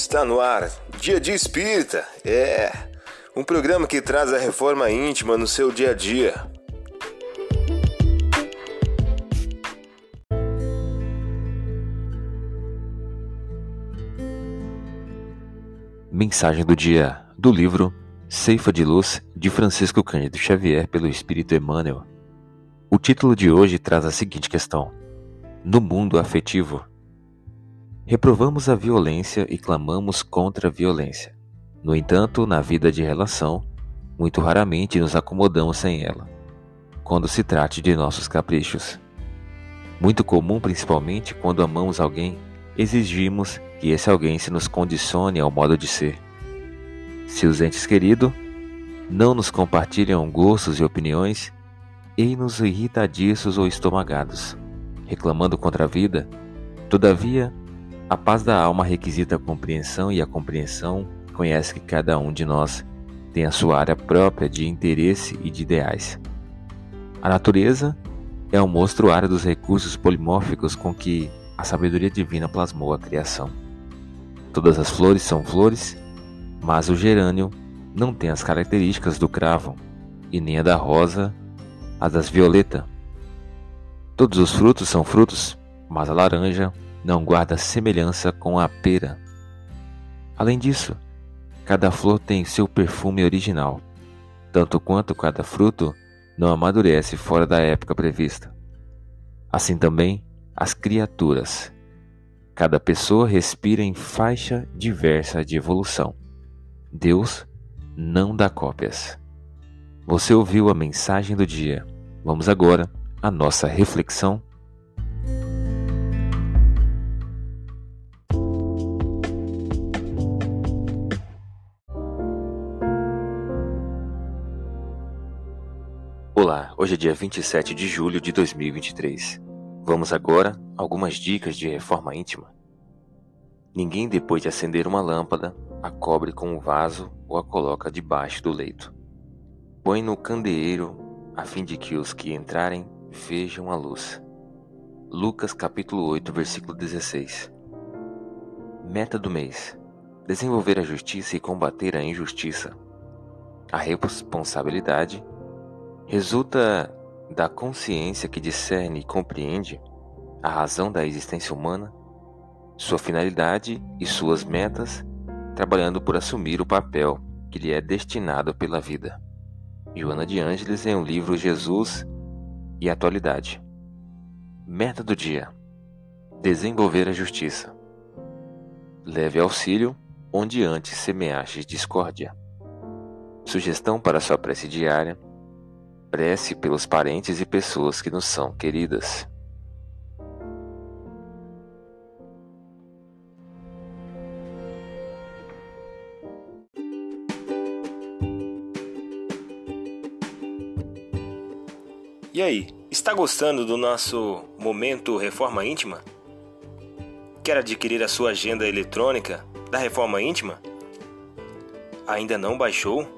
Está no ar, Dia de Espírita. É um programa que traz a reforma íntima no seu dia a dia. Mensagem do dia do livro Ceifa de Luz de Francisco Cândido Xavier pelo Espírito Emmanuel. O título de hoje traz a seguinte questão: No mundo afetivo, Reprovamos a violência e clamamos contra a violência. No entanto, na vida de relação, muito raramente nos acomodamos sem ela, quando se trate de nossos caprichos. Muito comum, principalmente quando amamos alguém, exigimos que esse alguém se nos condicione ao modo de ser. Se os entes queridos não nos compartilham gostos e opiniões, ei-nos irritadiços ou estomagados, reclamando contra a vida, todavia a paz da alma requisita a compreensão e a compreensão conhece que cada um de nós tem a sua área própria de interesse e de ideais. A natureza é o monstruário dos recursos polimórficos com que a sabedoria divina plasmou a criação. Todas as flores são flores, mas o gerânio não tem as características do cravo, e nem a da rosa, a das violeta. Todos os frutos são frutos, mas a laranja não guarda semelhança com a pera. Além disso, cada flor tem seu perfume original, tanto quanto cada fruto não amadurece fora da época prevista. Assim também as criaturas. Cada pessoa respira em faixa diversa de evolução. Deus não dá cópias. Você ouviu a mensagem do dia. Vamos agora à nossa reflexão Olá, hoje é dia 27 de julho de 2023. Vamos agora algumas dicas de reforma íntima. Ninguém, depois de acender uma lâmpada, a cobre com um vaso ou a coloca debaixo do leito. Põe no candeeiro a fim de que os que entrarem vejam a luz. Lucas capítulo 8, versículo 16. Meta do mês: desenvolver a justiça e combater a injustiça. A responsabilidade resulta da consciência que discerne e compreende a razão da existência humana, sua finalidade e suas metas, trabalhando por assumir o papel que lhe é destinado pela vida. Joana de Ângeles em um livro Jesus e Atualidade. Meta do dia: desenvolver a justiça. Leve auxílio onde antes semeaste discórdia. Sugestão para sua prece diária Prece pelos parentes e pessoas que nos são queridas. E aí, está gostando do nosso momento Reforma Íntima? Quer adquirir a sua agenda eletrônica da Reforma Íntima? Ainda não baixou?